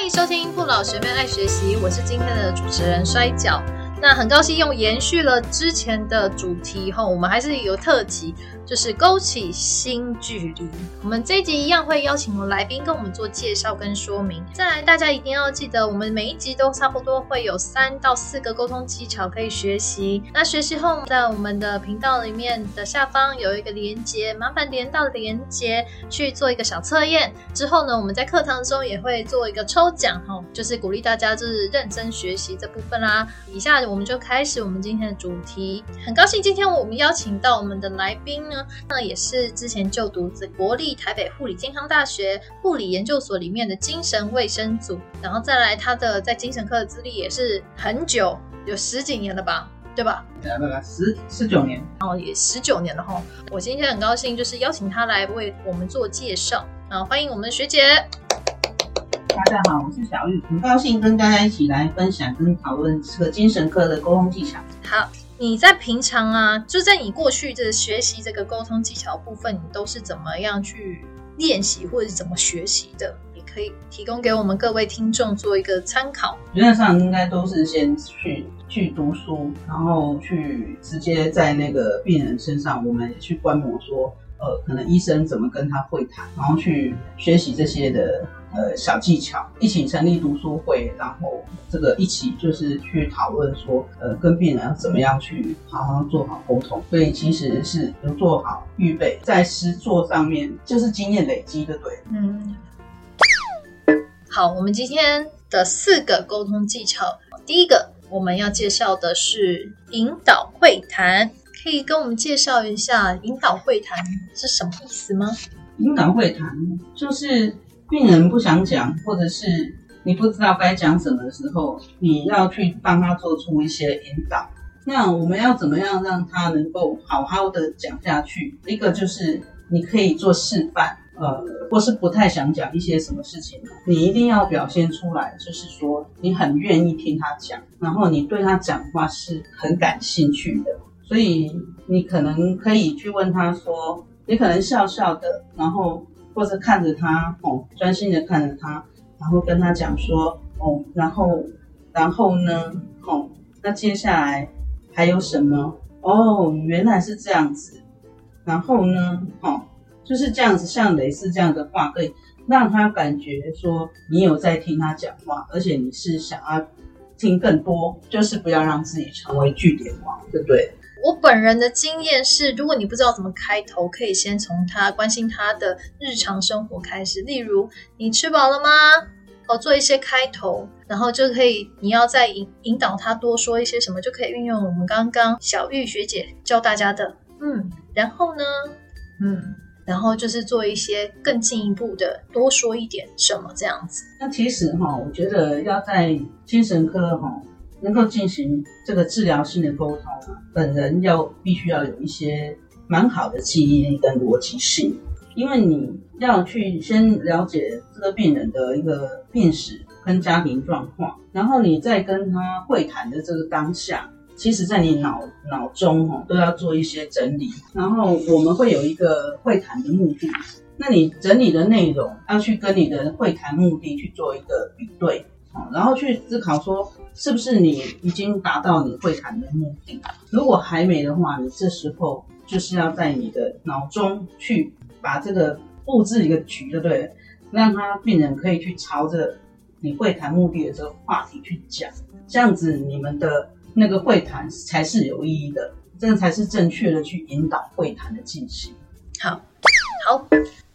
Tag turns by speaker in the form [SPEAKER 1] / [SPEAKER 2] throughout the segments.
[SPEAKER 1] 欢迎收听不老学妹爱学习，我是今天的主持人摔跤。那很高兴用延续了之前的主题后，我们还是有特辑，就是勾起新距离。我们这一集一样会邀请来宾跟我们做介绍跟说明。再来，大家一定要记得，我们每一集都差不多会有三到四个沟通技巧可以学习。那学习后，在我们的频道里面的下方有一个连接，麻烦连到连接去做一个小测验。之后呢，我们在课堂中也会做一个抽奖，哈，就是鼓励大家就是认真学习这部分啦。以下。我们就开始我们今天的主题。很高兴今天我们邀请到我们的来宾呢，那也是之前就读自国立台北护理健康大学护理研究所里面的精神卫生组，然后再来他的在精神科的资历也是很久，有十几年了吧，对吧？
[SPEAKER 2] 对对，十十九年，
[SPEAKER 1] 然后也十九年了哈。我今天很高兴就是邀请他来为我们做介绍，啊，欢迎我们的学姐。
[SPEAKER 2] 大家好，我是小玉，很高兴跟大家一起来分享跟讨论这个精神科的沟通技巧。
[SPEAKER 1] 好，你在平常啊，就在你过去的学习这个沟通技巧部分，你都是怎么样去练习，或者是怎么学习的？也可以提供给我们各位听众做一个参考。
[SPEAKER 2] 原则上应该都是先去去读书，然后去直接在那个病人身上，我们去观摩说。呃，可能医生怎么跟他会谈，然后去学习这些的呃小技巧，一起成立读书会，然后这个一起就是去讨论说，呃，跟病人要怎么样去好好做好沟通。所以其实是有做好预备，在实做上面就是经验累积的，对。嗯。
[SPEAKER 1] 好，我们今天的四个沟通技巧，第一个我们要介绍的是引导会谈。可以跟我们介绍一下引导会谈是什么意思吗？
[SPEAKER 2] 引导会谈就是病人不想讲，或者是你不知道该讲什么的时候，你要去帮他做出一些引导。那我们要怎么样让他能够好好的讲下去？一个就是你可以做示范，呃，或是不太想讲一些什么事情，你一定要表现出来，就是说你很愿意听他讲，然后你对他讲话是很感兴趣的。所以你可能可以去问他说，你可能笑笑的，然后或者看着他，哦，专心的看着他，然后跟他讲说，哦，然后，然后呢，哦，那接下来还有什么？哦，原来是这样子，然后呢，哦，就是这样子，像类似这样的话，可以让他感觉说你有在听他讲话，而且你是想要听更多，就是不要让自己成为据点王，对不对？
[SPEAKER 1] 我本人的经验是，如果你不知道怎么开头，可以先从他关心他的日常生活开始。例如，你吃饱了吗？哦，做一些开头，然后就可以，你要再引引导他多说一些什么，就可以运用我们刚刚小玉学姐教大家的，嗯，然后呢，嗯，然后就是做一些更进一步的，多说一点什么这样子。
[SPEAKER 2] 那其实哈，我觉得要在精神科哈。能够进行这个治疗性的沟通，本人要必须要有一些蛮好的记忆力跟逻辑性，因为你要去先了解这个病人的一个病史跟家庭状况，然后你再跟他会谈的这个当下，其实在你脑脑中哈都要做一些整理，然后我们会有一个会谈的目的，那你整理的内容要去跟你的会谈目的去做一个比对。然后去思考说，是不是你已经达到你会谈的目的？如果还没的话，你这时候就是要在你的脑中去把这个布置一个局，对不对？让他病人可以去朝着你会谈目的的这个话题去讲，这样子你们的那个会谈才是有意义的，这个才是正确的去引导会谈的进行。
[SPEAKER 1] 好，好，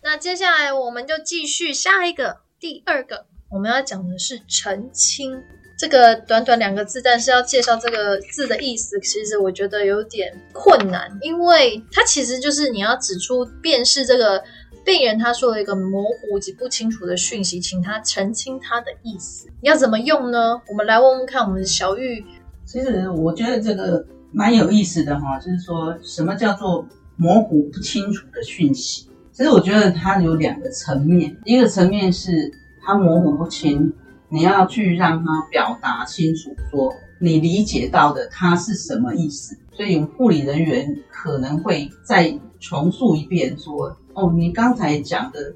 [SPEAKER 1] 那接下来我们就继续下一个第二个。我们要讲的是澄清这个短短两个字，但是要介绍这个字的意思，其实我觉得有点困难，因为它其实就是你要指出辨识这个病人他说了一个模糊及不清楚的讯息，请他澄清他的意思。你要怎么用呢？我们来问问看，我们的小玉。
[SPEAKER 2] 其实我觉得这个蛮有意思的哈，就是说什么叫做模糊不清楚的讯息？其实我觉得它有两个层面，一个层面是。它模糊不清，你要去让他表达清楚，说你理解到的他是什么意思。所以护理人员可能会再重述一遍，说：“哦，你刚才讲的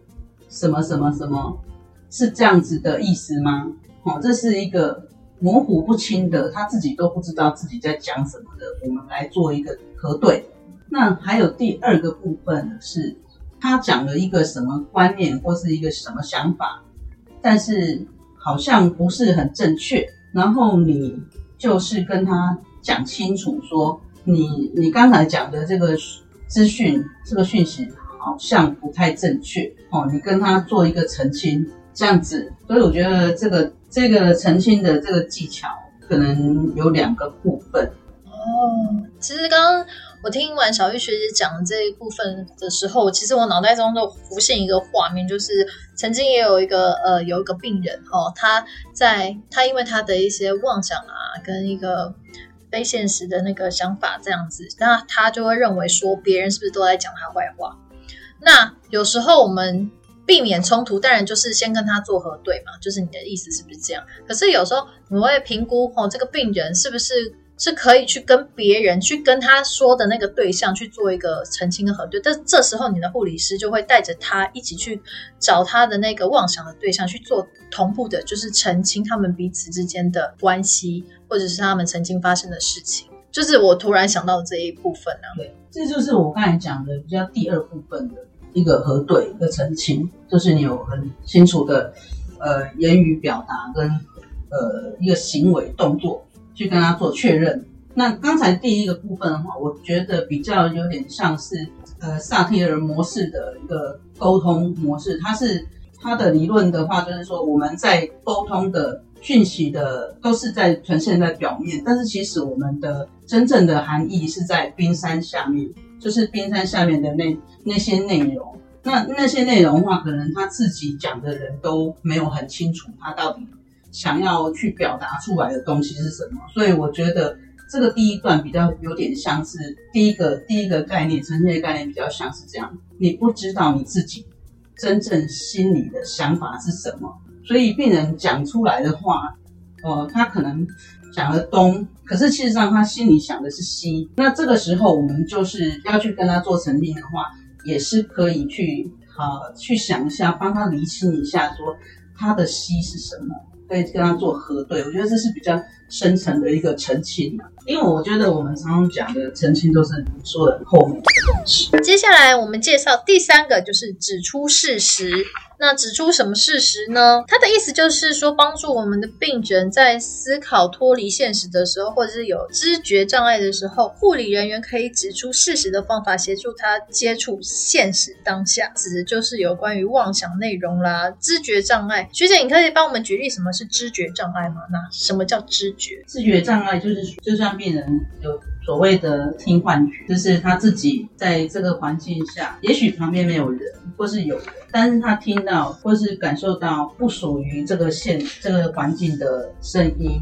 [SPEAKER 2] 什么什么什么，是这样子的意思吗？哦，这是一个模糊不清的，他自己都不知道自己在讲什么的，我们来做一个核对。那还有第二个部分是，他讲了一个什么观念或是一个什么想法，但是好像不是很正确，然后你就是跟他讲清楚说，你你刚才讲的这个资讯这个讯息好像不太正确哦，你跟他做一个澄清，这样子，所以我觉得这个这个澄清的这个技巧可能有两个部分。
[SPEAKER 1] 哦，其实刚刚我听完小玉学姐讲这一部分的时候，其实我脑袋中就浮现一个画面，就是曾经也有一个呃有一个病人哦，他在他因为他的一些妄想啊，跟一个非现实的那个想法这样子，那他就会认为说别人是不是都在讲他坏话？那有时候我们避免冲突，当然就是先跟他做核对嘛，就是你的意思是不是这样？可是有时候你会评估哦，这个病人是不是？是可以去跟别人去跟他说的那个对象去做一个澄清跟核对，但这时候你的护理师就会带着他一起去找他的那个妄想的对象去做同步的，就是澄清他们彼此之间的关系，或者是他们曾经发生的事情。就是我突然想到这一部分呢，
[SPEAKER 2] 对，这就是我刚才讲的比较第二部分的一个核对、一个澄清，就是你有很清楚的呃言语表达跟呃一个行为动作。去跟他做确认。那刚才第一个部分的话，我觉得比较有点像是呃萨提尔模式的一个沟通模式。它是它的理论的话，就是说我们在沟通的讯息的都是在呈现在表面，但是其实我们的真正的含义是在冰山下面，就是冰山下面的那那些内容。那那些内容的话，可能他自己讲的人都没有很清楚，他到底。想要去表达出来的东西是什么？所以我觉得这个第一段比较有点像是第一个第一个概念呈现的概念比较像是这样。你不知道你自己真正心里的想法是什么，所以病人讲出来的话，呃，他可能讲了东，可是事实上他心里想的是西。那这个时候我们就是要去跟他做澄清的话，也是可以去啊去想一下，帮他厘清一下，说他的西是什么。可以跟他做核对，我觉得这是比较深层的一个澄清嘛。因为我觉得我们常常讲的澄清都是说的后面的东西。
[SPEAKER 1] 接下来我们介绍第三个，就是指出事实。那指出什么事实呢？他的意思就是说，帮助我们的病人在思考脱离现实的时候，或者是有知觉障碍的时候，护理人员可以指出事实的方法，协助他接触现实当下。指的就是有关于妄想内容啦，知觉障碍。学姐，你可以帮我们举例什么是知觉障碍吗？那什么叫知觉？
[SPEAKER 2] 知觉障碍就是就像病人有。所谓的听幻觉，就是他自己在这个环境下，也许旁边没有人，或是有人，但是他听到或是感受到不属于这个现这个环境的声音，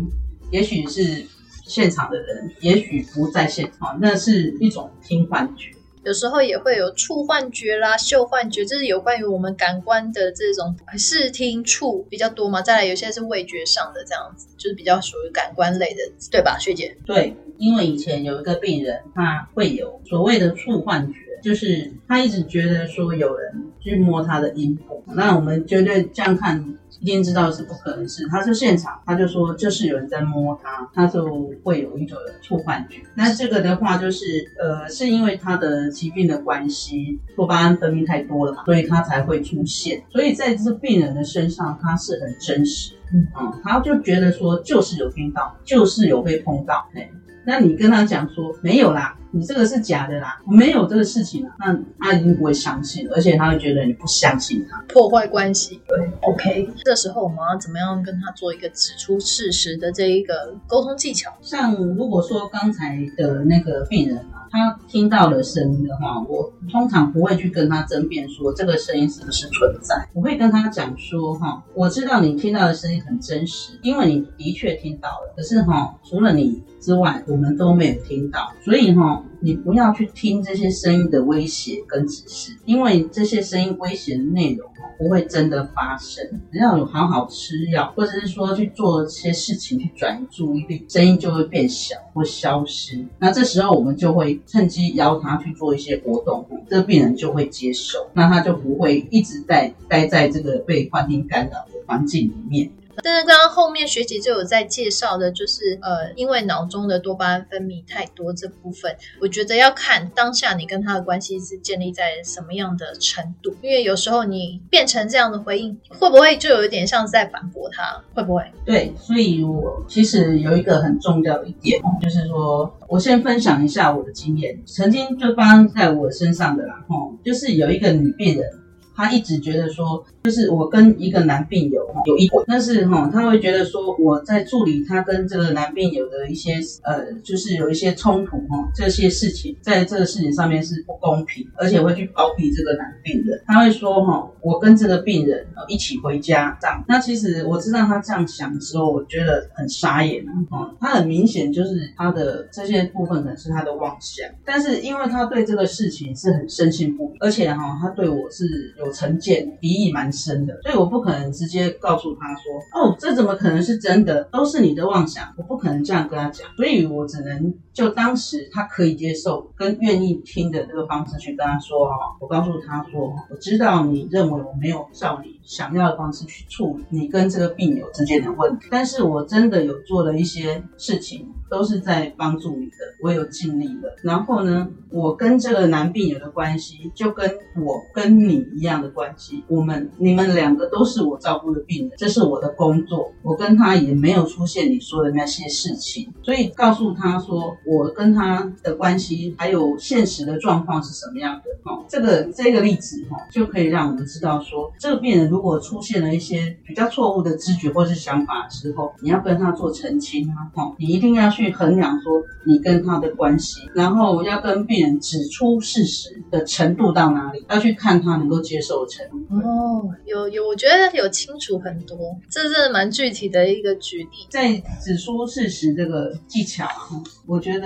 [SPEAKER 2] 也许是现场的人，也许不在现场，那是一种听幻觉。
[SPEAKER 1] 有时候也会有触幻觉啦、嗅幻觉，这是有关于我们感官的这种视听触比较多嘛。再来，有些是味觉上的这样子，就是比较属于感官类的，对吧，学姐？
[SPEAKER 2] 对，因为以前有一个病人，他会有所谓的触幻觉，就是他一直觉得说有人去摸他的阴部。那我们绝对这样看。一定知道是不可能是，他是现场，他就说就是有人在摸他，他就会有一种触幻觉。那这个的话就是，呃，是因为他的疾病的关系，多巴胺分泌太多了嘛，所以他才会出现。所以在这病人的身上，他是很真实，嗯，他就觉得说就是有听到，就是有被碰到，哎。那你跟他讲说没有啦，你这个是假的啦，没有这个事情啦，那他一定不会相信，而且他会觉得你不相信他，
[SPEAKER 1] 破坏关系。
[SPEAKER 2] 对
[SPEAKER 1] ，OK，这时候我们要怎么样跟他做一个指出事实的这一个沟通技巧？
[SPEAKER 2] 像如果说刚才的那个病人啊，他听到了声音的话，我通常不会去跟他争辩说这个声音是不是存在，我会跟他讲说哈，我知道你听到的声音很真实，因为你的确听到了，可是哈，除了你。之外，我们都没有听到，所以哈，你不要去听这些声音的威胁跟指示，因为这些声音威胁的内容不会真的发生。只要有好好吃药，或者是说去做一些事情去转移注意力，声音就会变小或消失。那这时候我们就会趁机邀他去做一些活动，这病人就会接受，那他就不会一直在待在这个被幻听干扰的。环境里面。
[SPEAKER 1] 但是刚刚后面学姐就有在介绍的，就是呃，因为脑中的多巴胺分泌太多这部分，我觉得要看当下你跟他的关系是建立在什么样的程度。因为有时候你变成这样的回应，会不会就有一点像是在反驳他？会不会？
[SPEAKER 2] 对，所以我其实有一个很重要的一点，就是说我先分享一下我的经验，曾经就发生在我身上的啦，吼，就是有一个女病人。他一直觉得说，就是我跟一个男病友有一，但是哈，他会觉得说我在处理他跟这个男病友的一些呃，就是有一些冲突哈，这些事情在这个事情上面是不公平，而且会去包庇这个男病人。他会说哈，我跟这个病人一起回家这样。那其实我知道他这样想的时候，我觉得很傻眼啊。他很明显就是他的这些部分可能是他的妄想，但是因为他对这个事情是很深信不疑，而且哈，他对我是有。成见敌意蛮深的，所以我不可能直接告诉他说：“哦，这怎么可能是真的？都是你的妄想。”我不可能这样跟他讲，所以我只能就当时他可以接受跟愿意听的这个方式去跟他说：“哦，我告诉他说，我知道你认为我没有照你想要的方式去处理你跟这个病友之间的问题，但是我真的有做了一些事情。”都是在帮助你的，我有尽力了。然后呢，我跟这个男病友的关系，就跟我跟你一样的关系。我们你们两个都是我照顾的病人，这是我的工作。我跟他也没有出现你说的那些事情，所以告诉他说，我跟他的关系还有现实的状况是什么样的。哦，这个这个例子哈，就可以让我们知道说，这个病人如果出现了一些比较错误的知觉或是想法的时候，你要跟他做澄清啊。哦，你一定要。去衡量说你跟他的关系，然后要跟病人指出事实的程度到哪里，要去看他能够接受的程度。
[SPEAKER 1] 哦，有有，我觉得有清楚很多，这是蛮具体的一个举例。
[SPEAKER 2] 在指出事实这个技巧啊，我觉得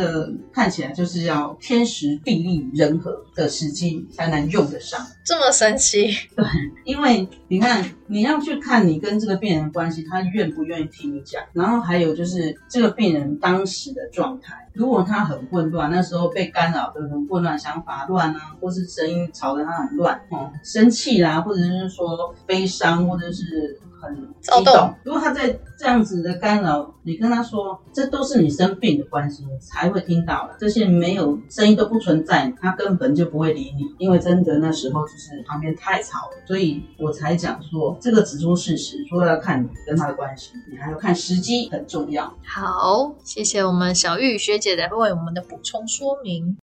[SPEAKER 2] 看起来就是要天时地利人和的时机才能用得上。
[SPEAKER 1] 这么神奇？
[SPEAKER 2] 对，因为你看，你要去看你跟这个病人关系，他愿不愿意听你讲，然后还有就是这个病人当。当时的状态，如果他很混乱，那时候被干扰的很混乱，想法乱啊，或是声音吵得他很乱，哦，生气啦，或者是说悲伤，或者是。很激动。如果他在这样子的干扰，你跟他说，这都是你生病的关系，才会听到了。这些没有声音都不存在，他根本就不会理你，因为真的那时候就是旁边太吵了，所以我才讲说，这个指出事实，除了要看你跟他的关系，你还要看时机，很重要。
[SPEAKER 1] 好，谢谢我们小玉学姐的为我们的补充说明。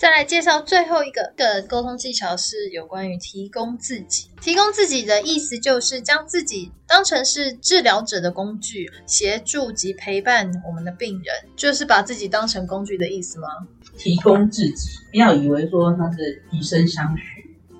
[SPEAKER 1] 再来介绍最后一个个沟通技巧，是有关于提供自己。提供自己的意思就是将自己当成是治疗者的工具，协助及陪伴我们的病人，就是把自己当成工具的意思吗？
[SPEAKER 2] 提供自己，不要以为说他是以身相许，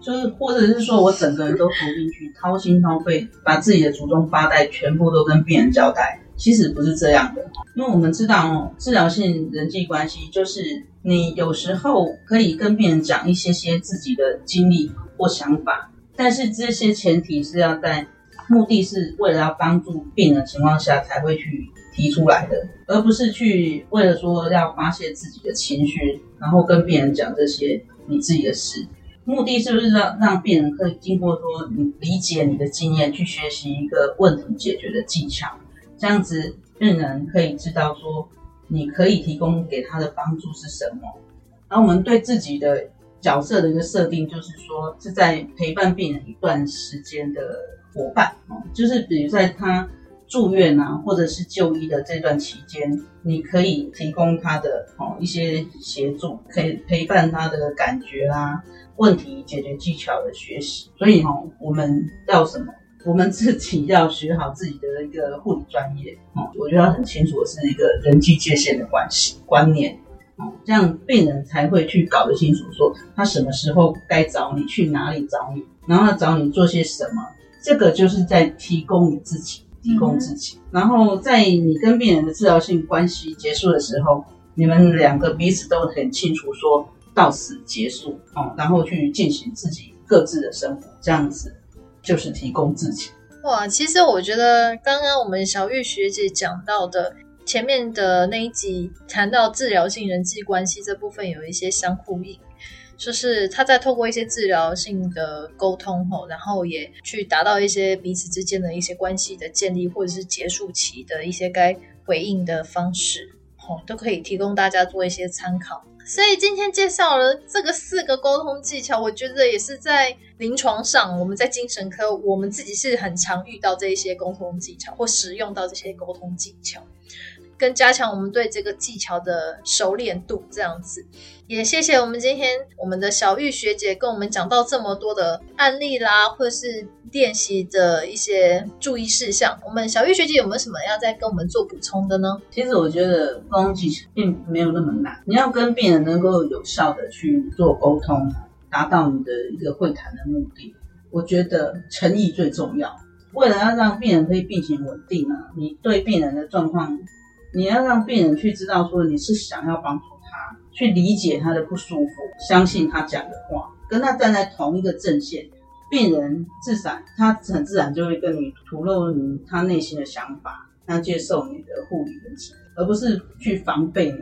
[SPEAKER 2] 就是或者是说我整个人都投进去，掏心掏肺，把自己的祖宗八代全部都跟病人交代。其实不是这样的，因为我们知道哦，治疗性人际关系就是你有时候可以跟病人讲一些些自己的经历或想法，但是这些前提是要在目的是为了要帮助病人情况下才会去提出来的，而不是去为了说要发泄自己的情绪，然后跟病人讲这些你自己的事。目的是不是让让病人可以经过说你理解你的经验，去学习一个问题解决的技巧？这样子，病人可以知道说，你可以提供给他的帮助是什么。然后我们对自己的角色的一个设定，就是说是在陪伴病人一段时间的伙伴哦，就是比如在他住院啊，或者是就医的这段期间，你可以提供他的哦一些协助，可以陪伴他的感觉啦，问题解决技巧的学习。所以哈，我们要什么？我们自己要学好自己的一个护理专业，哦，我觉得很清楚的是一个人际界限的关系观念，哦，这样病人才会去搞得清楚，说他什么时候该找你，去哪里找你，然后找你做些什么，这个就是在提供你自己，提供自己。然后在你跟病人的治疗性关系结束的时候，你们两个彼此都很清楚，说到此结束，哦，然后去进行自己各自的生活，这样子。就是提供自己
[SPEAKER 1] 哇！其实我觉得刚刚我们小玉学姐讲到的前面的那一集谈到治疗性人际关系这部分有一些相呼应，就是他在透过一些治疗性的沟通后，然后也去达到一些彼此之间的一些关系的建立，或者是结束期的一些该回应的方式，哦，都可以提供大家做一些参考。所以今天介绍了这个四个沟通技巧，我觉得也是在临床上，我们在精神科，我们自己是很常遇到这一些沟通技巧，或使用到这些沟通技巧。更加强我们对这个技巧的熟练度，这样子。也谢谢我们今天我们的小玉学姐跟我们讲到这么多的案例啦，或是练习的一些注意事项。我们小玉学姐有没有什么要再跟我们做补充的呢？
[SPEAKER 2] 其实我觉得沟通技巧并没有那么难，你要跟病人能够有效的去做沟通，达到你的一个会谈的目的。我觉得诚意最重要。为了要让病人可以病情稳定啊，你对病人的状况。你要让病人去知道，说你是想要帮助他，去理解他的不舒服，相信他讲的话，跟他站在同一个阵线，病人自然他很自然就会跟你吐露你他内心的想法，他接受你的护理的指而不是去防备你，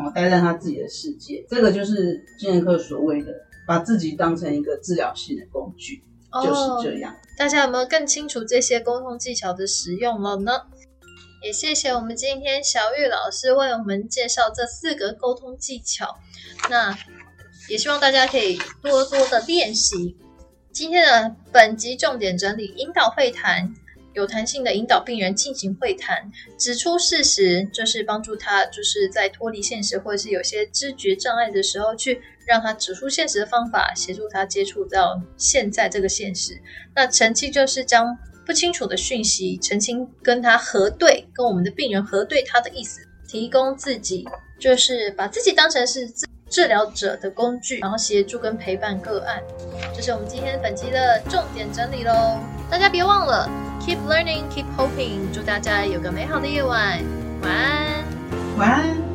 [SPEAKER 2] 哦，待在他自己的世界。这个就是精神科所谓的把自己当成一个治疗性的工具，就是这样。
[SPEAKER 1] 大家有没有更清楚这些沟通技巧的使用了呢？也谢谢我们今天小玉老师为我们介绍这四个沟通技巧。那也希望大家可以多多的练习。今天的本集重点整理：引导会谈，有弹性的引导病人进行会谈，指出事实，就是帮助他就是在脱离现实或者是有些知觉障碍的时候，去让他指出现实的方法，协助他接触到现在这个现实。那澄清就是将。不清楚的讯息澄清，跟他核对，跟我们的病人核对他的意思，提供自己就是把自己当成是治治疗者的工具，然后协助跟陪伴个案，这是我们今天本期的重点整理喽。大家别忘了，keep learning，keep hoping，祝大家有个美好的夜晚，晚安，
[SPEAKER 2] 晚安。